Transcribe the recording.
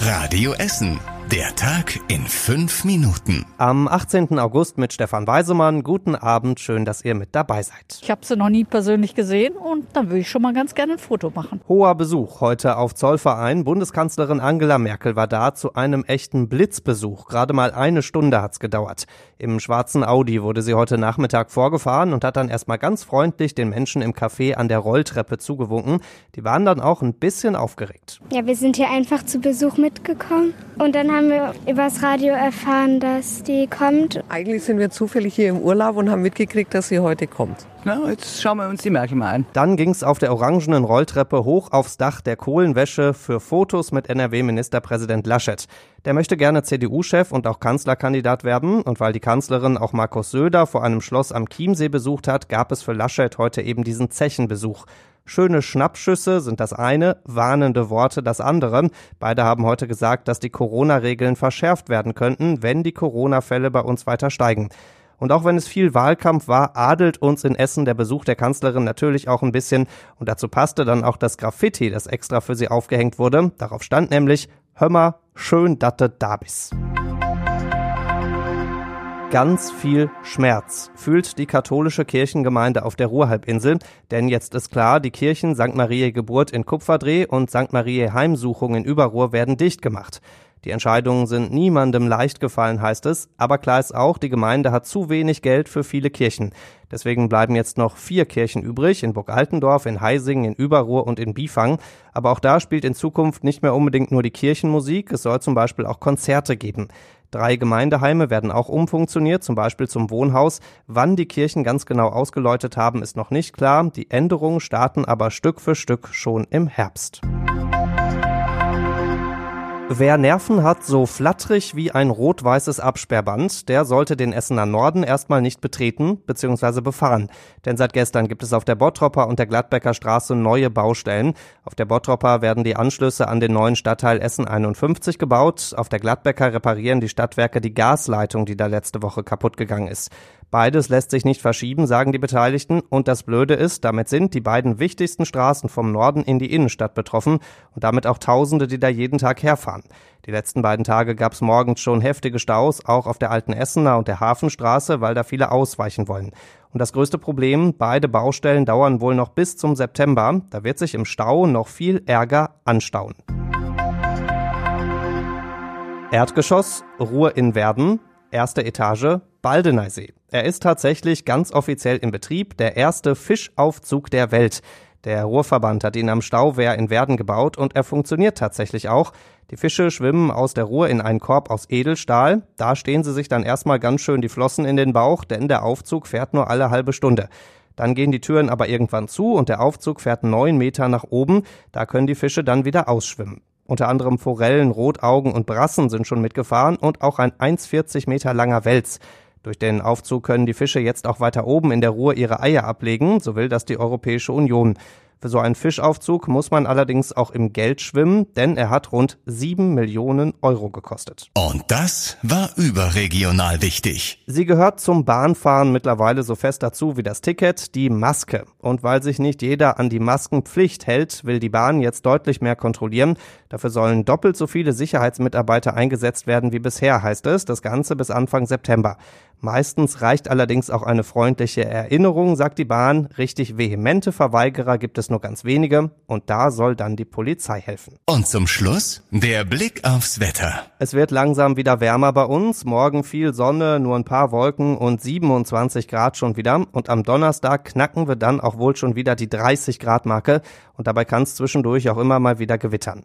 Radio Essen. Der Tag in fünf Minuten. Am 18. August mit Stefan Weisemann. Guten Abend, schön, dass ihr mit dabei seid. Ich habe sie noch nie persönlich gesehen und dann würde ich schon mal ganz gerne ein Foto machen. Hoher Besuch heute auf Zollverein. Bundeskanzlerin Angela Merkel war da zu einem echten Blitzbesuch. Gerade mal eine Stunde hat's gedauert. Im schwarzen Audi wurde sie heute Nachmittag vorgefahren und hat dann erstmal ganz freundlich den Menschen im Café an der Rolltreppe zugewunken. Die waren dann auch ein bisschen aufgeregt. Ja, wir sind hier einfach zu Besuch mitgekommen und dann haben haben wir übers Radio erfahren, dass die kommt. Eigentlich sind wir zufällig hier im Urlaub und haben mitgekriegt, dass sie heute kommt. Na, jetzt schauen wir uns die Merkel mal an. Dann ging's auf der orangenen Rolltreppe hoch aufs Dach der Kohlenwäsche für Fotos mit NRW-Ministerpräsident Laschet. Der möchte gerne CDU-Chef und auch Kanzlerkandidat werden. Und weil die Kanzlerin auch Markus Söder vor einem Schloss am Chiemsee besucht hat, gab es für Laschet heute eben diesen Zechenbesuch. Schöne Schnappschüsse sind das eine, warnende Worte das andere. Beide haben heute gesagt, dass die Corona-Regeln verschärft werden könnten, wenn die Corona-Fälle bei uns weiter steigen. Und auch wenn es viel Wahlkampf war, adelt uns in Essen der Besuch der Kanzlerin natürlich auch ein bisschen. Und dazu passte dann auch das Graffiti, das extra für sie aufgehängt wurde. Darauf stand nämlich, Hömmer, schön datte Dabis. Ganz viel Schmerz fühlt die katholische Kirchengemeinde auf der Ruhrhalbinsel, denn jetzt ist klar, die Kirchen St. Marie Geburt in Kupferdreh und St. Marie Heimsuchung in Überruhr werden dicht gemacht. Die Entscheidungen sind niemandem leicht gefallen, heißt es, aber klar ist auch, die Gemeinde hat zu wenig Geld für viele Kirchen. Deswegen bleiben jetzt noch vier Kirchen übrig, in Burg Altendorf, in Heising, in Überruhr und in Bifang. Aber auch da spielt in Zukunft nicht mehr unbedingt nur die Kirchenmusik, es soll zum Beispiel auch Konzerte geben. Drei Gemeindeheime werden auch umfunktioniert, zum Beispiel zum Wohnhaus. Wann die Kirchen ganz genau ausgeläutet haben, ist noch nicht klar. Die Änderungen starten aber Stück für Stück schon im Herbst. Wer Nerven hat, so flatterig wie ein rot-weißes Absperrband, der sollte den Essener Norden erstmal nicht betreten bzw. befahren. Denn seit gestern gibt es auf der Bottropper und der Gladbecker Straße neue Baustellen. Auf der Bottropper werden die Anschlüsse an den neuen Stadtteil Essen 51 gebaut. Auf der Gladbecker reparieren die Stadtwerke die Gasleitung, die da letzte Woche kaputt gegangen ist. Beides lässt sich nicht verschieben, sagen die Beteiligten. Und das Blöde ist, damit sind die beiden wichtigsten Straßen vom Norden in die Innenstadt betroffen und damit auch Tausende, die da jeden Tag herfahren. Die letzten beiden Tage gab es morgens schon heftige Staus, auch auf der alten Essener und der Hafenstraße, weil da viele ausweichen wollen. Und das größte Problem, beide Baustellen dauern wohl noch bis zum September. Da wird sich im Stau noch viel Ärger anstauen. Erdgeschoss, Ruhe in Werden, erste Etage, Baldeneysee. Er ist tatsächlich ganz offiziell in Betrieb, der erste Fischaufzug der Welt. Der Ruhrverband hat ihn am Stauwehr in Werden gebaut und er funktioniert tatsächlich auch. Die Fische schwimmen aus der Ruhr in einen Korb aus Edelstahl. Da stehen sie sich dann erstmal ganz schön die Flossen in den Bauch, denn der Aufzug fährt nur alle halbe Stunde. Dann gehen die Türen aber irgendwann zu und der Aufzug fährt neun Meter nach oben. Da können die Fische dann wieder ausschwimmen. Unter anderem Forellen, Rotaugen und Brassen sind schon mitgefahren und auch ein 1,40 Meter langer Wels. Durch den Aufzug können die Fische jetzt auch weiter oben in der Ruhr ihre Eier ablegen, so will das die Europäische Union. Für so einen Fischaufzug muss man allerdings auch im Geld schwimmen, denn er hat rund sieben Millionen Euro gekostet. Und das war überregional wichtig. Sie gehört zum Bahnfahren mittlerweile so fest dazu wie das Ticket, die Maske. Und weil sich nicht jeder an die Maskenpflicht hält, will die Bahn jetzt deutlich mehr kontrollieren. Dafür sollen doppelt so viele Sicherheitsmitarbeiter eingesetzt werden wie bisher, heißt es, das Ganze bis Anfang September. Meistens reicht allerdings auch eine freundliche Erinnerung, sagt die Bahn. Richtig vehemente Verweigerer gibt es nur ganz wenige und da soll dann die Polizei helfen. Und zum Schluss der Blick aufs Wetter. Es wird langsam wieder wärmer bei uns. Morgen viel Sonne, nur ein paar Wolken und 27 Grad schon wieder. Und am Donnerstag knacken wir dann auch wohl schon wieder die 30 Grad Marke und dabei kann es zwischendurch auch immer mal wieder gewittern.